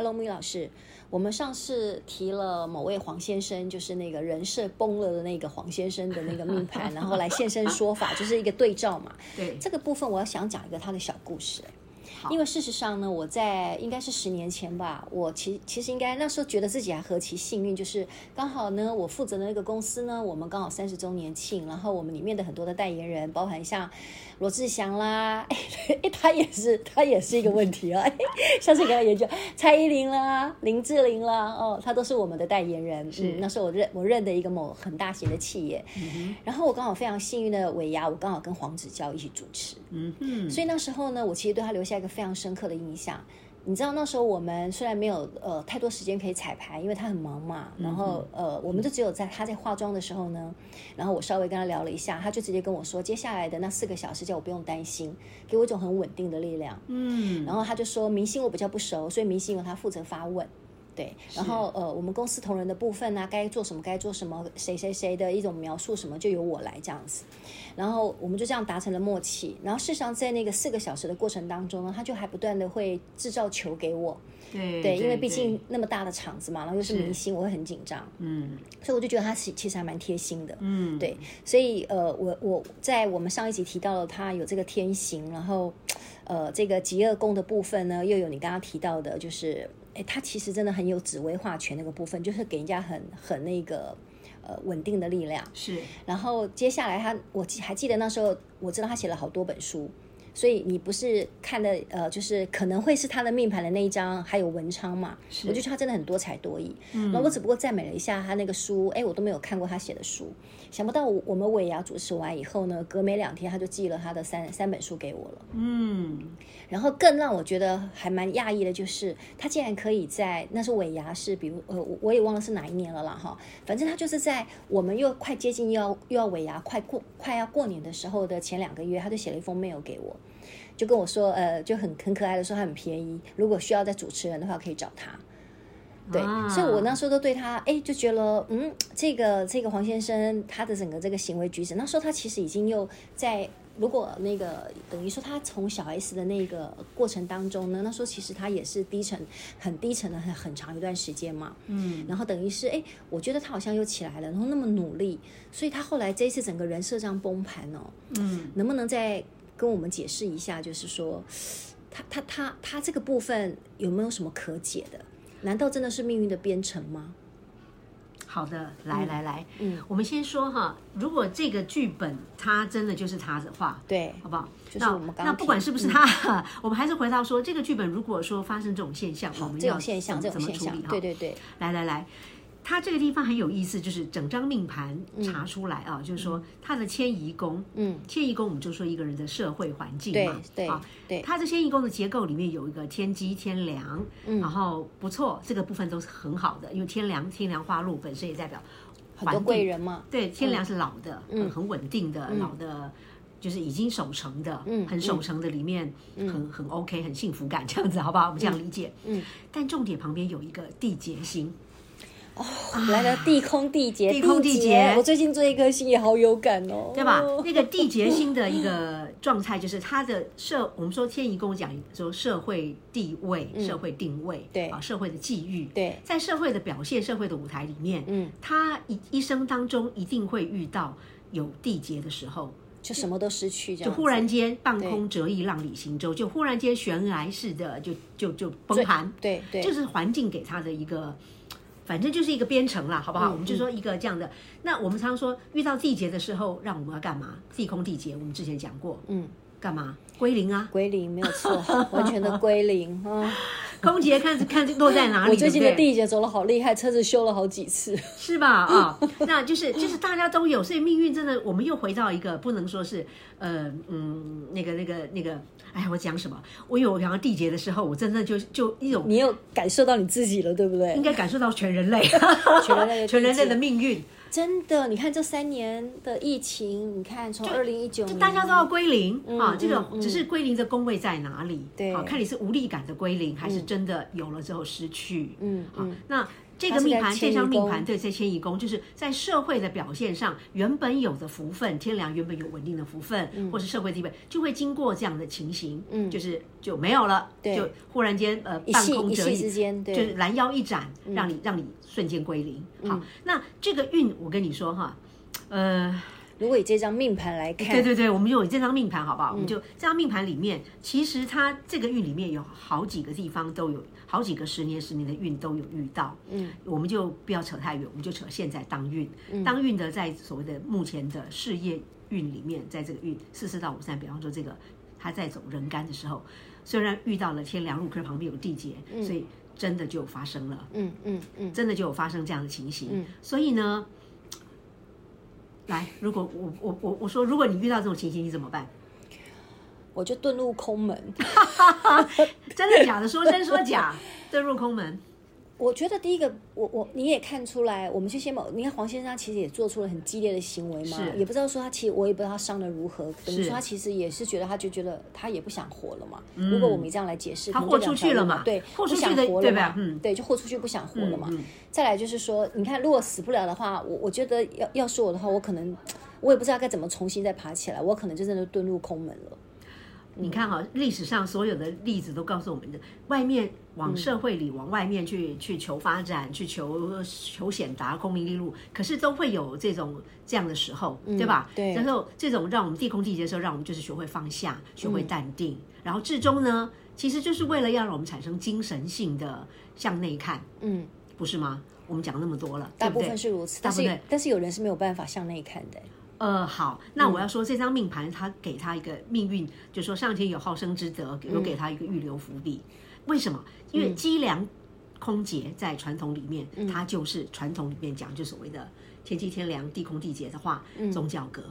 Hello，木英老师，我们上次提了某位黄先生，就是那个人设崩了的那个黄先生的那个命盘，然后来现身说法，就是一个对照嘛。对，这个部分我要想讲一个他的小故事。因为事实上呢，我在应该是十年前吧，我其其实应该那时候觉得自己还何其幸运，就是刚好呢，我负责的那个公司呢，我们刚好三十周年庆，然后我们里面的很多的代言人，包含像罗志祥啦，哎，他也是他也是一个问题啊，上次给他研究蔡依林啦、林志玲啦，哦，他都是我们的代言人。是，嗯、那时候我认我认的一个某很大型的企业，嗯、然后我刚好非常幸运的尾牙，我刚好跟黄子佼一起主持，嗯嗯，所以那时候呢，我其实对他留下一个。非常深刻的印象，你知道那时候我们虽然没有呃太多时间可以彩排，因为他很忙嘛，然后呃我们就只有在他在化妆的时候呢，然后我稍微跟他聊了一下，他就直接跟我说，接下来的那四个小时叫我不用担心，给我一种很稳定的力量，嗯，然后他就说明星我比较不熟，所以明星由他负责发问。对，然后呃，我们公司同仁的部分呢、啊，该做什么该做什么，谁谁谁的一种描述什么，就由我来这样子。然后我们就这样达成了默契。然后事实上，在那个四个小时的过程当中呢，他就还不断的会制造球给我。对，对，因为毕竟那么大的场子嘛，然后又是明星，我会很紧张。嗯，所以我就觉得他其其实还蛮贴心的。嗯，对，所以呃，我我在我们上一集提到了他有这个天行，然后呃，这个极恶宫的部分呢，又有你刚刚提到的，就是。哎，他其实真的很有紫薇化权那个部分，就是给人家很很那个呃稳定的力量。是，然后接下来他，我记还记得那时候，我知道他写了好多本书。所以你不是看的呃，就是可能会是他的命盘的那一张，还有文昌嘛？是我就觉得他真的很多才多艺。嗯，那我只不过赞美了一下他那个书，哎，我都没有看过他写的书。想不到我们尾牙主持完以后呢，隔没两天他就寄了他的三三本书给我了。嗯，然后更让我觉得还蛮讶异的就是，他竟然可以在那是尾牙是，比如呃，我也忘了是哪一年了啦哈。反正他就是在我们又快接近又要又要尾牙快过快要过年的时候的前两个月，他就写了一封 mail 给我。就跟我说，呃，就很很可爱的说他很便宜，如果需要在主持人的话，可以找他。对，啊、所以我那时候都对他，哎，就觉得，嗯，这个这个黄先生他的整个这个行为举止，那时候他其实已经又在，如果那个等于说他从小 S 的那个过程当中呢，那时候其实他也是低沉，很低沉的很很长一段时间嘛。嗯，然后等于是，哎，我觉得他好像又起来了，然后那么努力，所以他后来这一次整个人设上崩盘哦，嗯，能不能在？跟我们解释一下，就是说，他他他他这个部分有没有什么可解的？难道真的是命运的编程吗？好的，来来来，嗯，我们先说哈，如果这个剧本它真的就是他的话，对，好不好？就是我们那那不管是不是他，嗯、我们还是回到说，这个剧本如果说发生这种现象，好我们要这种现象怎么处理？对对对，来来来。他这个地方很有意思，就是整张命盘查出来啊，嗯、就是说他的迁移宫，嗯，迁移宫我们就说一个人的社会环境嘛，对啊，对，他的迁移宫的结构里面有一个天机天梁，嗯，然后不错，这个部分都是很好的，因为天梁天梁花禄本身也代表很多贵人嘛，对，天梁是老的，嗯，很稳定的，老的，就是已经守成的，嗯，很守成的里面很很 OK，很幸福感这样子，好不好？我们这样理解，嗯，但重点旁边有一个地劫星。哦，来了地空地劫，地空地劫。我最近这一颗星也好有感哦，对吧？那个地劫星的一个状态，就是他的社，我们说天仪跟我讲说社会地位、社会定位，对。啊，社会的际遇，对，在社会的表现、社会的舞台里面，嗯，他一一生当中一定会遇到有地劫的时候，就什么都失去，就忽然间半空折翼，浪里行舟，就忽然间悬崖式的就就就崩盘，对对，就是环境给他的一个。反正就是一个编程啦，好不好？嗯、我们就说一个这样的。嗯、那我们常说遇到地劫的时候，让我们要干嘛？地空地劫，我们之前讲过，嗯，干嘛？归零啊，归零没有错，完全的归零啊。空姐看看落在哪里。我最近的地劫走了好厉害，车子修了好几次，是吧？啊、哦，那就是就是大家都有，所以命运真的，我们又回到一个不能说是呃嗯那个那个那个，哎呀，我讲什么？我有讲到地劫的时候，我真的就就一种，你有感受到你自己了，对不对？应该感受到全人类，全人类全人类的命运。真的，你看这三年的疫情，你看从二零一九就，大家都要归零、嗯、啊，这个只是归零的工位在哪里？对、嗯，看你是无力感的归零，还是真的有了之后失去？嗯，好，那。这个命盘，这张命盘对，在迁移宫，就是在社会的表现上，原本有的福分，天良原本有稳定的福分，嗯、或是社会地位，就会经过这样的情形，嗯，就是就没有了，对，就忽然间呃半空折翼，就是拦腰一斩，让你让你瞬间归零。好，嗯、那这个运，我跟你说哈，呃。如果以这张命盘来看，对对对，我们就以这张命盘好不好？嗯、我们就这张命盘里面，其实它这个运里面有好几个地方都有好几个十年十年的运都有遇到。嗯，我们就不要扯太远，我们就扯现在当运。嗯、当运的在所谓的目前的事业运里面，在这个运四四到五三，比方说这个他在走人干的时候，虽然遇到了天梁禄科旁边有地劫，嗯、所以真的就发生了。嗯嗯嗯，真的就有发生这样的情形。嗯、所以呢。来，如果我我我我说，如果你遇到这种情形，你怎么办？我就遁入空门。真的假的？说真说假，遁入空门。我觉得第一个，我我你也看出来，我们去先某你看黄先生他其实也做出了很激烈的行为嘛，也不知道说他其实我也不知道他伤的如何，等于说他其实也是觉得他就觉得他也不想活了嘛。嗯、如果我们这样来解释，他豁出去了嘛？对，豁出去的对吧？嗯，对，就豁出去不想活了嘛。再来就是说，你看如果死不了的话，我我觉得要要是我的话，我可能我也不知道该怎么重新再爬起来，我可能就真的遁入空门了。你看哈，历史上所有的例子都告诉我们的，外面往社会里往外面去去求发展，去求求显达，功名利禄，可是都会有这种这样的时候，对吧？对。然后这种让我们地空地劫的时候，让我们就是学会放下，学会淡定，然后至终呢，其实就是为了要让我们产生精神性的向内看，嗯，不是吗？我们讲那么多了，大部分是如此，但是但是有人是没有办法向内看的。呃，好，那我要说这张命盘，他给他一个命运，就是说上天有好生之德，有给他一个预留伏笔。为什么？因为机梁空劫在传统里面，它就是传统里面讲就所谓的天机天梁地空地劫的话，宗教格。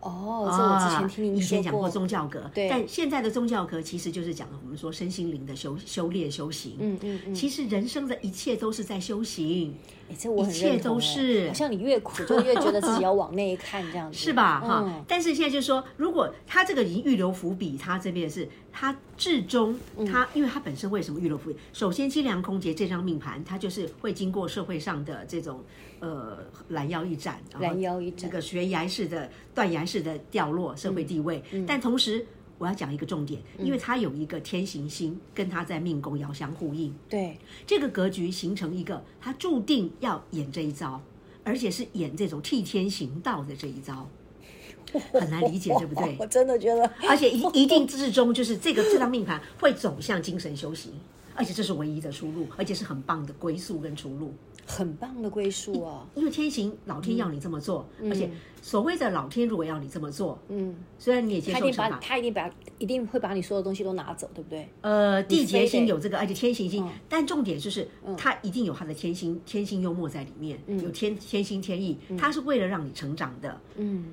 哦，这我之前听你以前讲过宗教格，但现在的宗教格其实就是讲我们说身心灵的修修炼修行。嗯嗯嗯，其实人生的一切都是在修行。一切都是，好像你越苦就越觉得自己要往那一看这样子，是吧？哈、嗯，但是现在就是说，如果他这个已经预留伏笔，他这边是他至终他，因为他本身为什么预留伏笔？首先，机梁空劫这张命盘，他就是会经过社会上的这种呃拦腰一斩，拦腰一斩，这个悬崖式的断崖式的掉落社会地位，嗯嗯、但同时。我要讲一个重点，因为它有一个天行星跟它在命宫遥相呼应，对这个格局形成一个，他注定要演这一招，而且是演这种替天行道的这一招，很难理解，对不对？我 真的觉得，而且一一定至终就是这个这张命盘会走向精神修行，而且这是唯一的出路，而且是很棒的归宿跟出路。很棒的归宿哦！因为天行老天要你这么做，而且所谓的老天如果要你这么做，嗯，虽然你也接受惩罚，他一定把一定会把你所有东西都拿走，对不对？呃，地劫星有这个，而且天行星，但重点就是他一定有他的天星天星幽默在里面，有天天心天意，他是为了让你成长的，嗯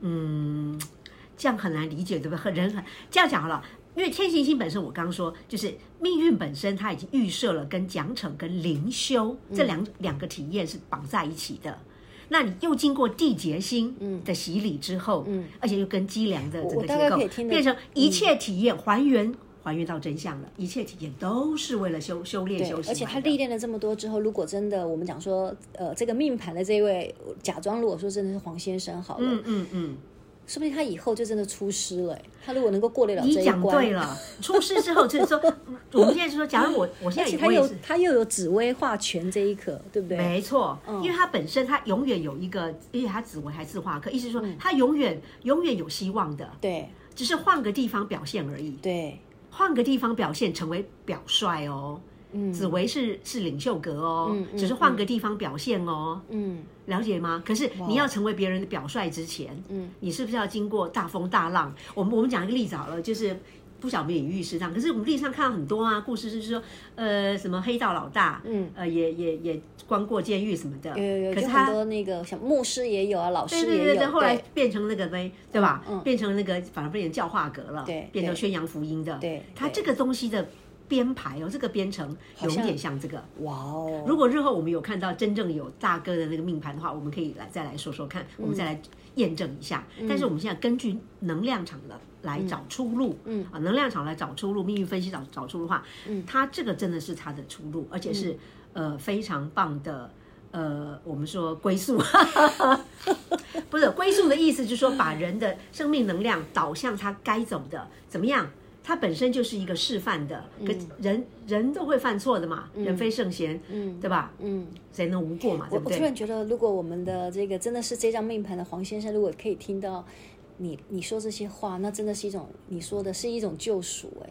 嗯，这样很难理解，对不对？很人很这样讲好了。因为天行星本身，我刚刚说就是命运本身，它已经预设了跟奖惩跟灵修这两两个体验是绑在一起的。那你又经过地劫星的洗礼之后，嗯，而且又跟机梁的这个结构，变成一切体验还原还原到真相了。一切体验都是为了修修炼修行。而且他历练了这么多之后，如果真的我们讲说，呃，这个命盘的这一位假装，如果说真的是黄先生好了，嗯嗯嗯。说不定他以后就真的出师了。他如果能够过得了这一关，你讲对了。出师之后就是说，我们现在就说，假如我 我现在也他有他又有紫薇化权这一刻，对不对？没错，因为他本身他永远有一个，因为他紫薇还是化科，意思是说他永远永远有希望的。对，只是换个地方表现而已。对，换个地方表现，成为表率哦。紫薇是是领袖格哦，嗯嗯、只是换个地方表现哦，嗯，了解吗？可是你要成为别人的表率之前，嗯，你是不是要经过大风大浪？我们我们讲一个例子好了，就是不晓得没有隐喻适当，可是我们历史上看到很多啊，故事是说，呃，什么黑道老大，嗯，呃，也也也关过监狱什么的，有有有，可是他很多那个像牧师也有啊，老师也有，对对对，后来变成那个呗，对吧？嗯，变成那个反而变成教化格了，对，变成宣扬福音的，对，他这个东西的。编排哦，这个编程有点像这个哇哦。如果日后我们有看到真正有大哥的那个命盘的话，我们可以来再来说说看，嗯、我们再来验证一下。嗯、但是我们现在根据能量场的来找出路，嗯啊，能量场来找出路，命运分析找找出路的话，嗯，它这个真的是它的出路，而且是、嗯、呃非常棒的呃，我们说归宿，不是归宿的意思，就是说把人的生命能量导向他该走的，怎么样？它本身就是一个示范的，可人人都会犯错的嘛，人非圣贤，嗯，对吧？嗯，谁能无过嘛？对不对？我突然觉得，如果我们的这个真的是这张命盘的黄先生，如果可以听到你你说这些话，那真的是一种你说的是一种救赎哎。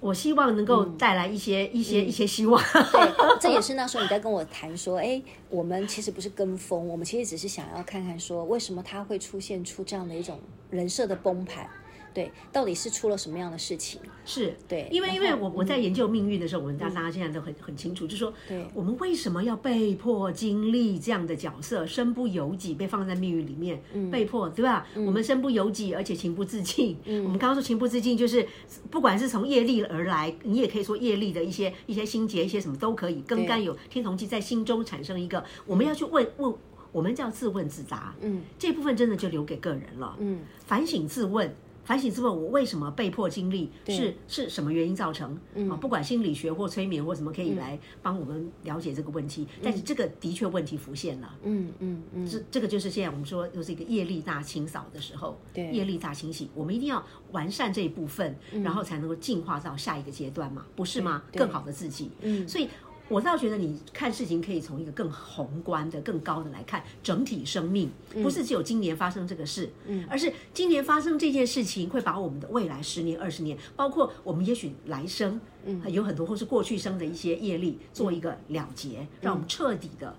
我希望能够带来一些一些一些希望。对，这也是那时候你在跟我谈说，哎，我们其实不是跟风，我们其实只是想要看看说，为什么他会出现出这样的一种人设的崩盘。对，到底是出了什么样的事情？是对，因为因为我我在研究命运的时候，我们大家现在都很很清楚，就是说，对，我们为什么要被迫经历这样的角色，身不由己被放在命运里面，被迫对吧？我们身不由己，而且情不自禁。我们刚刚说情不自禁，就是不管是从业力而来，你也可以说业力的一些一些心结，一些什么都可以，更干有天同气在心中产生一个，我们要去问问，我们叫自问自答。嗯，这部分真的就留给个人了。嗯，反省自问。反省自问，我为什么被迫经历？是是什么原因造成？啊，不管心理学或催眠或什么，可以来帮我们了解这个问题。但是这个的确问题浮现了。嗯嗯嗯，这这个就是现在我们说又是一个业力大清扫的时候。对，业力大清洗，我们一定要完善这一部分，然后才能够进化到下一个阶段嘛，不是吗？更好的自己。嗯，所以。我倒觉得你看事情可以从一个更宏观的、更高的来看整体生命，不是只有今年发生这个事，嗯，而是今年发生这件事情会把我们的未来十年、二十年，包括我们也许来生，嗯，有很多或是过去生的一些业力做一个了结，让我们彻底的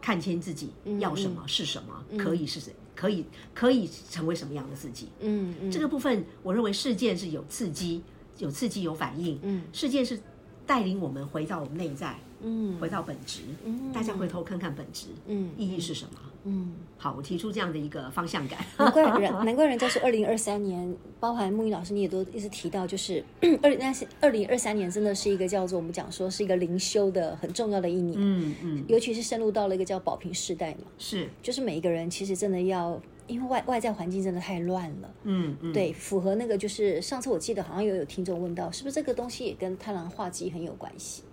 看清自己要什么是什么，可以是谁，可以可以成为什么样的自己，嗯嗯，这个部分我认为事件是有刺激、有刺激、有反应，嗯，事件是带领我们回到我们内在。嗯，回到本质，嗯，大家回头看看本质，嗯，意义是什么？嗯，好，我提出这样的一个方向感。难怪人，难怪人家说二零二三年，包含木鱼老师，你也都一直提到，就是 二零二零二三年真的是一个叫做我们讲说是一个灵修的很重要的一年，嗯嗯，尤其是深入到了一个叫保平世代嘛，是，就是每一个人其实真的要，因为外外在环境真的太乱了，嗯嗯，对，符合那个就是上次我记得好像有有听众问到，是不是这个东西也跟贪婪化忌很有关系？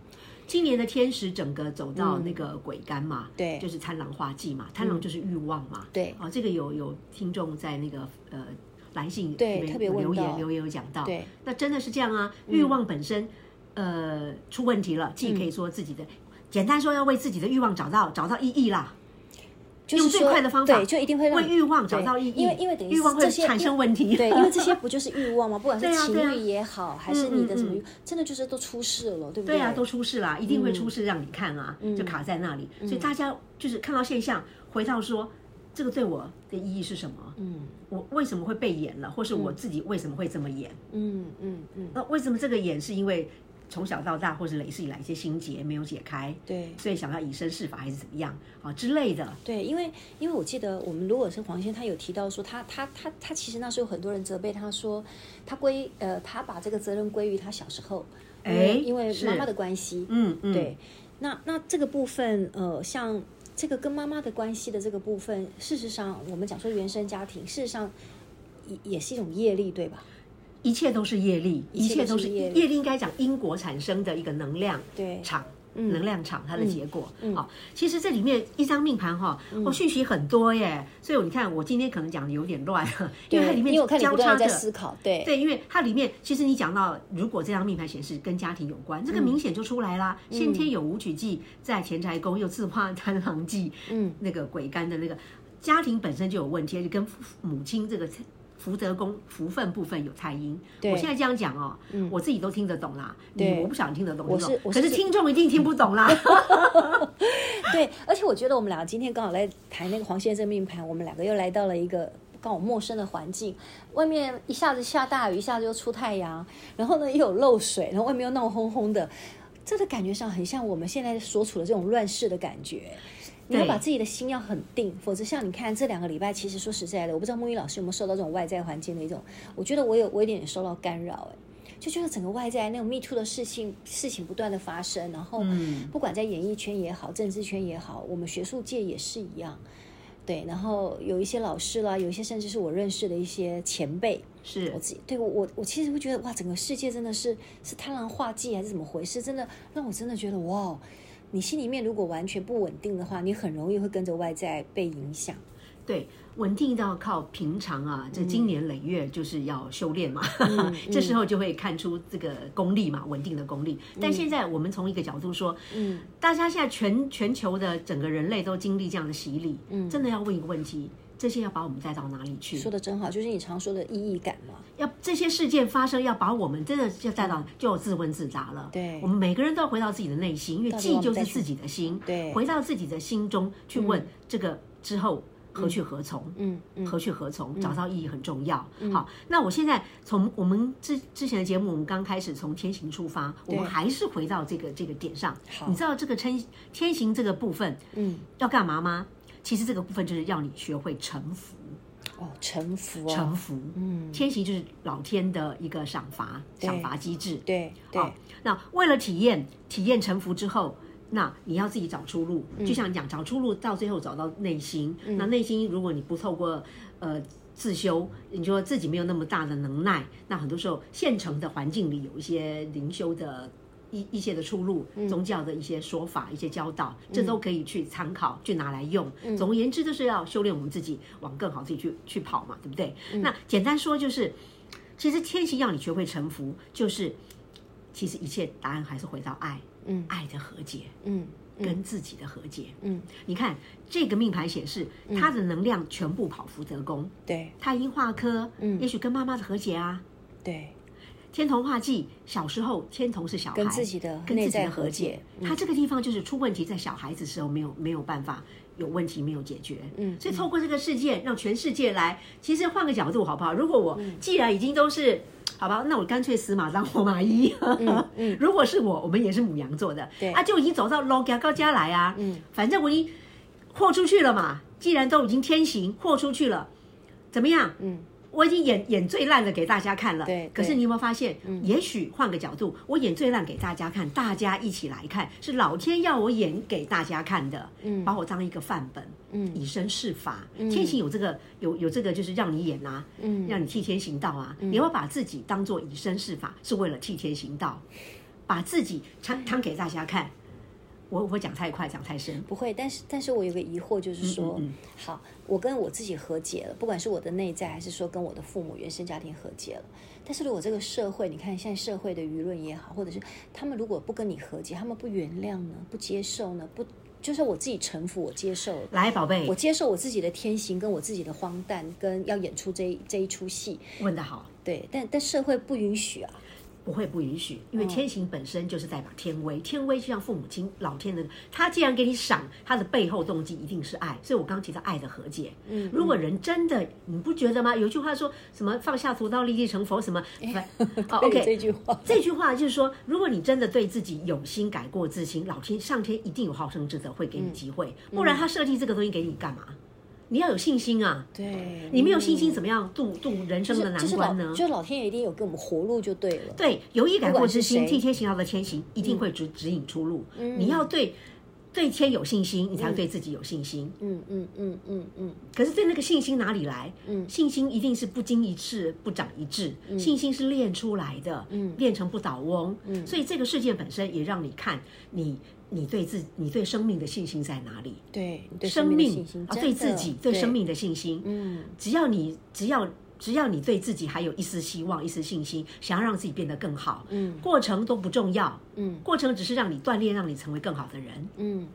今年的天使整个走到那个鬼干嘛，对，就是贪狼化忌嘛，贪狼就是欲望嘛，对，啊，这个有有听众在那个呃来信里面留言留言有讲到，对，那真的是这样啊，欲望本身呃出问题了，既可以说自己的，简单说要为自己的欲望找到找到意义啦。用最快的方法，对，就一定会让为欲望找到意义。因为因为等于欲望会产生问题。对，因为这些 不就是欲望吗？不管是情欲也好，还是你的什么，真的就是都出事了，对不对？对啊，都出事了，一定会出事让你看啊，就卡在那里。所以大家就是看到现象，回到说这个对我的意义是什么？嗯，我为什么会被演了，或是我自己为什么会这么演？嗯嗯嗯。那为什么这个演是因为？从小到大，或是累世以来一些心结没有解开，对，所以想要以身试法还是怎么样啊之类的。对，因为因为我记得我们如果是黄先，他有提到说他他他他其实那时候有很多人责备他说他归呃他把这个责任归于他小时候，哎，因为妈妈的关系，嗯嗯，对。那那这个部分呃，像这个跟妈妈的关系的这个部分，事实上我们讲说原生家庭，事实上也也是一种业力，对吧？一切都是业力，一切都是业力，应该讲因果产生的一个能量场，能量场它的结果。好，其实这里面一张命盘哈，我讯息很多耶，所以你看我今天可能讲的有点乱，因为它里面交叉的思考，对。对，因为它里面其实你讲到，如果这张命盘显示跟家庭有关，这个明显就出来啦。先天有武曲忌在钱财宫，又自化贪狼忌，嗯，那个鬼干的那个家庭本身就有问题，就跟母亲这个。福德宫福分部分有太阴，我现在这样讲哦，我自己都听得懂啦。你我不想听得懂，我是可是听众一定听不懂啦。对，而且我觉得我们两个今天刚好来谈那个黄先生命盘，我们两个又来到了一个刚好陌生的环境，外面一下子下大雨，一下子又出太阳，然后呢又有漏水，然后外面又闹哄哄的，这个感觉上很像我们现在所处的这种乱世的感觉。你要把自己的心要很定，否则像你看这两个礼拜，其实说实在的，我不知道木鱼老师有没有受到这种外在环境的一种，我觉得我有我有点点受到干扰，哎，就觉得整个外在那种 Me Too 的事情事情不断的发生，然后不管在演艺圈也好，政治圈也好，我们学术界也是一样，对，然后有一些老师啦，有一些甚至是我认识的一些前辈，是我自己对我我我其实会觉得哇，整个世界真的是是贪婪化忌还是怎么回事？真的让我真的觉得哇。你心里面如果完全不稳定的话，你很容易会跟着外在被影响。对，稳定要靠平常啊，这经年累月就是要修炼嘛，嗯、这时候就会看出这个功力嘛，稳定的功力。但现在我们从一个角度说，嗯，大家现在全全球的整个人类都经历这样的洗礼，嗯，真的要问一个问题。这些要把我们带到哪里去？说的真好，就是你常说的意义感嘛。要这些事件发生，要把我们真的要带到，就自问自答了。对，我们每个人都要回到自己的内心，因为记就是自己的心。对，回到自己的心中去问这个之后何去何从？嗯，何去何从？找到意义很重要。好，那我现在从我们之之前的节目，我们刚开始从天行出发，我们还是回到这个这个点上。好，你知道这个天天行这个部分，嗯，要干嘛吗？其实这个部分就是要你学会臣服哦，臣服，臣服。嗯，天行就是老天的一个赏罚赏罚机制。对对。哦，那为了体验体验臣服之后，那你要自己找出路。就像你讲，找出路到最后找到内心。那内心如果你不透过呃自修，你说自己没有那么大的能耐，那很多时候现成的环境里有一些灵修的。一一些的出路，宗教的一些说法，嗯、一些教导，这都可以去参考，去拿来用。嗯、总而言之，就是要修炼我们自己，往更好自己去去跑嘛，对不对？嗯、那简单说就是，其实天行要你学会臣服，就是其实一切答案还是回到爱，嗯，爱的和解，嗯，跟自己的和解，嗯。你看这个命盘显示，他的能量全部跑福德宫，对，他因化科，嗯，也许跟妈妈的和解啊，对。天童化忌，小时候天童是小孩，跟自己的跟自己的和解。他这个地方就是出问题，在小孩子时候没有没有办法有问题没有解决。嗯，所以透过这个事件，让全世界来。其实换个角度好不好？如果我既然已经都是好吧，那我干脆死马当活马医。嗯嗯，如果是我，我们也是母羊座的，对啊，就已经走到老家高家来啊。嗯，反正我已经豁出去了嘛。既然都已经天行豁出去了，怎么样？嗯。我已经演演最烂的给大家看了，对。可是你有没有发现？嗯、也许换个角度，我演最烂给大家看，大家一起来看，是老天要我演给大家看的，嗯，把我当一个范本，嗯，以身试法。嗯、天行有这个有有这个，就是让你演啊，嗯，让你替天行道啊。嗯、你要把自己当做以身试法，是为了替天行道，把自己摊摊给大家看。我我会讲太快，讲太深，不会。但是，但是我有个疑惑，就是说，嗯嗯嗯好，我跟我自己和解了，不管是我的内在，还是说跟我的父母原生家庭和解了。但是如果这个社会，你看现在社会的舆论也好，或者是他们如果不跟你和解，他们不原谅呢，不接受呢，不，就是我自己臣服，我接受。来，宝贝，我接受我自己的天性，跟我自己的荒诞，跟要演出这一这一出戏。问得好，对，但但社会不允许啊。不会不允许，因为天行本身就是代表天威，天威就像父母亲、老天的，他既然给你赏，他的背后动机一定是爱。所以我刚提到爱的和解。嗯，如果人真的，你不觉得吗？有句话说什么“放下屠刀，立地成佛”什么？哦，OK，这句话，这句话就是说，如果你真的对自己有心改过自新，老天、上天一定有好生之德会给你机会，不然他设计这个东西给你干嘛？你要有信心啊！对，你没有信心怎么样度度人生的难关呢？就老天爷一定有给我们活路就对了。对，有意改过之心，替天行道的天行一定会指指引出路。你要对对天有信心，你才会对自己有信心。嗯嗯嗯嗯嗯。可是对那个信心哪里来？嗯，信心一定是不经一事不长一智，信心是练出来的，嗯，练成不倒翁。嗯，所以这个事件本身也让你看你。你对自你对生命的信心在哪里？对，对生命啊，对自己对生命的信心。嗯，只要你只要只要你对自己还有一丝希望、一丝信心，想要让自己变得更好，嗯，过程都不重要，嗯，过程只是让你锻炼，让你成为更好的人，嗯。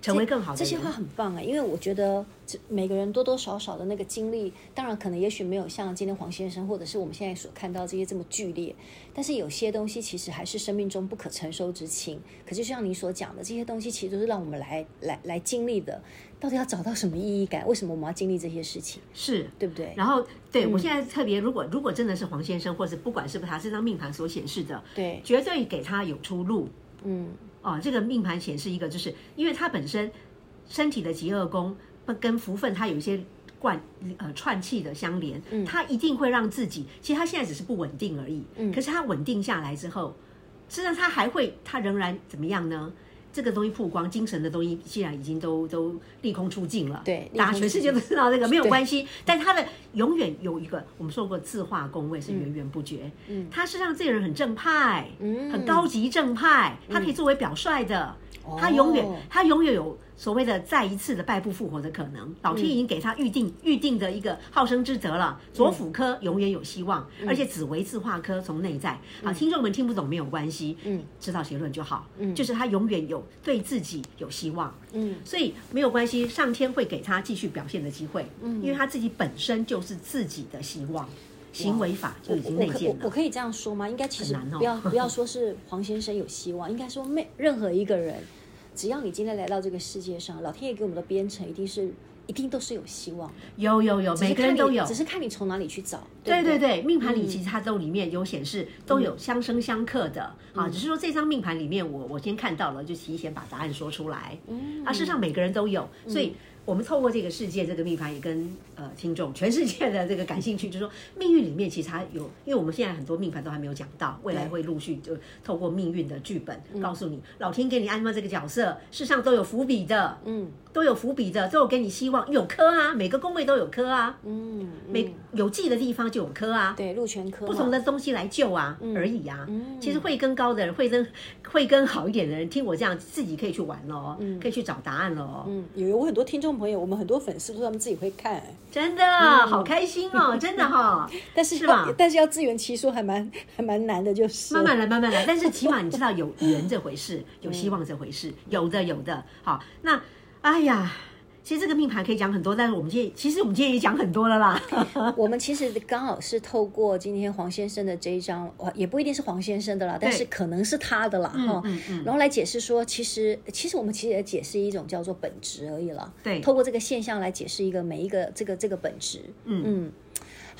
成为更好的这。这些话很棒啊，因为我觉得每个人多多少少的那个经历，当然可能也许没有像今天黄先生或者是我们现在所看到这些这么剧烈，但是有些东西其实还是生命中不可承受之轻。可就像你所讲的，这些东西其实都是让我们来来来经历的。到底要找到什么意义感？为什么我们要经历这些事情？是对不对？然后，对、嗯、我现在特别，如果如果真的是黄先生，或者不管是不是他这张命盘所显示的，对，绝对给他有出路。嗯，哦，这个命盘显示一个，就是因为他本身身体的极恶宫跟福分，他有一些贯呃串气的相连，嗯，他一定会让自己，其实他现在只是不稳定而已，嗯，可是他稳定下来之后，实际上他还会，他仍然怎么样呢？这个东西曝光，精神的东西既然已经都都利空出尽了，对，大家全世界都知道这个没有关系。但他的永远有一个，我们说过字画工位是源源不绝。嗯，他是让这个人很正派，嗯，很高级正派，他可以作为表率的，嗯、他永远、哦、他永远有。所谓的再一次的败不复活的可能，老天已经给他预定预定的一个好生之德了。左辅科永远有希望，而且紫微字化科从内在。好，听众们听不懂没有关系，嗯，知道结论就好。嗯，就是他永远有对自己有希望。嗯，所以没有关系，上天会给他继续表现的机会。嗯，因为他自己本身就是自己的希望，行为法就已经内建了。我可以这样说吗？应该其实不要不要说是黄先生有希望，应该说没任何一个人。只要你今天来到这个世界上，老天爷给我们的编程一定是，一定都是有希望。有有有，每个人都有，只是看你从哪里去找。对对对，命盘里其实它都里面有显示，都有相生相克的。嗯、啊，只是说这张命盘里面我，我我先看到了，就提前把答案说出来。嗯，啊，事实上每个人都有，所以。嗯我们透过这个世界这个命盘，也跟呃听众全世界的这个感兴趣，就是说命运里面其实它有，因为我们现在很多命盘都还没有讲到，未来会陆续就透过命运的剧本告诉你，老天给你安排这个角色，世上都有伏笔的，嗯，都有伏笔的，都有给你希望，有科啊，每个宫位都有科啊，嗯，每有忌的地方就有科啊，对，禄全科，不同的东西来救啊而已啊，其实慧根高的人，慧根慧根好一点的人，听我这样自己可以去玩喽，可以去找答案喽，嗯，有有很多听众。朋友，我们很多粉丝都说他们自己会看，真的、嗯、好开心哦，真的哈、哦。但是是吧？但是要自圆其说还蛮 还蛮难的，就是慢慢来，慢慢来。但是起码你知道有缘这回事，有希望这回事，有的有的。好，那哎呀。其实这个命盘可以讲很多，但是我们今天其实我们今天也讲很多了啦。我们其实刚好是透过今天黄先生的这一张，也不一定是黄先生的啦，但是可能是他的啦哈。嗯嗯。然后来解释说，其实其实我们其实也解释一种叫做本质而已了。对。透过这个现象来解释一个每一个这个这个本质。嗯嗯。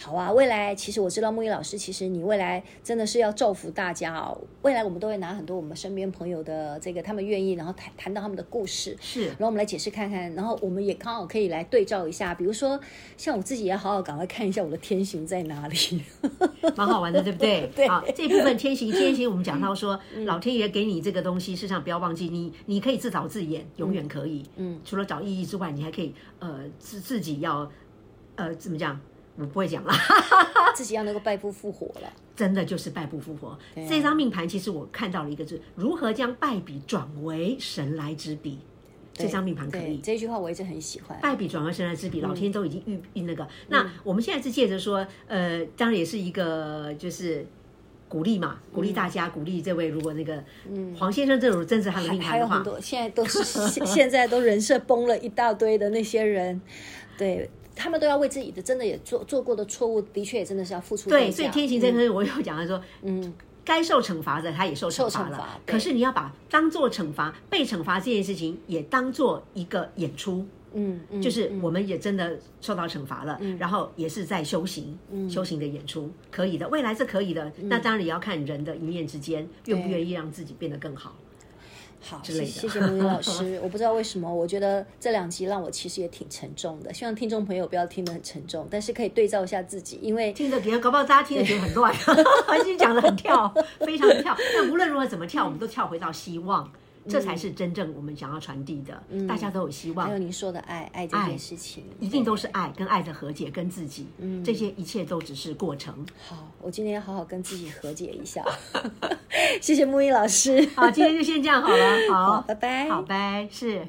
好啊，未来其实我知道牧音老师，其实你未来真的是要造福大家哦。未来我们都会拿很多我们身边朋友的这个，他们愿意，然后谈谈到他们的故事，是，然后我们来解释看看，然后我们也刚好可以来对照一下，比如说像我自己也好好赶快看一下我的天行在哪里，蛮好玩的，对不对？对，好，这部分天行天行，我们讲到说，嗯、老天爷给你这个东西，事实上不要忘记，你你可以自导自演，永远可以。嗯，嗯除了找意义之外，你还可以呃自自己要呃怎么讲？我不会讲了，自己要能够败部复活了，真的就是败部复活。啊、这张命盘其实我看到了一个字，如何将败笔转为神来之笔。这张命盘可以，这句话我一直很喜欢。败笔转为神来之笔，老天都已经预预那个。嗯、那我们现在是借着说，呃，当然也是一个就是鼓励嘛，鼓励大家，嗯、鼓励这位如果那个黄先生这种真是他的命盘的话，还有很多现在都是 现在都人设崩了一大堆的那些人，对。他们都要为自己的真的也做做过的错误，的确也真的是要付出。对，所以天行这个我有讲他说，嗯，该受惩罚的他也受惩罚了。可是你要把当做惩罚、被惩罚这件事情也当做一个演出，嗯，就是我们也真的受到惩罚了，嗯，然后也是在修行，嗯，修行的演出可以的，未来是可以的。那当然也要看人的一念之间愿不愿意让自己变得更好。好，谢谢谢木鱼老师。我不知道为什么，我觉得这两集让我其实也挺沉重的。希望听众朋友不要听得很沉重，但是可以对照一下自己，因为听着别人搞不好大家听着觉得很乱 完全讲的很跳，非常的跳。但无论如何怎么跳，我们都跳回到希望。这才是真正我们想要传递的，嗯、大家都有希望。还有您说的爱，爱这件事情，一定都是爱，跟爱的和解，跟自己，嗯，这些一切都只是过程。好，我今天要好好跟自己和解一下。谢谢木易老师。好，今天就先这样好了。好，好拜拜。好，拜，是。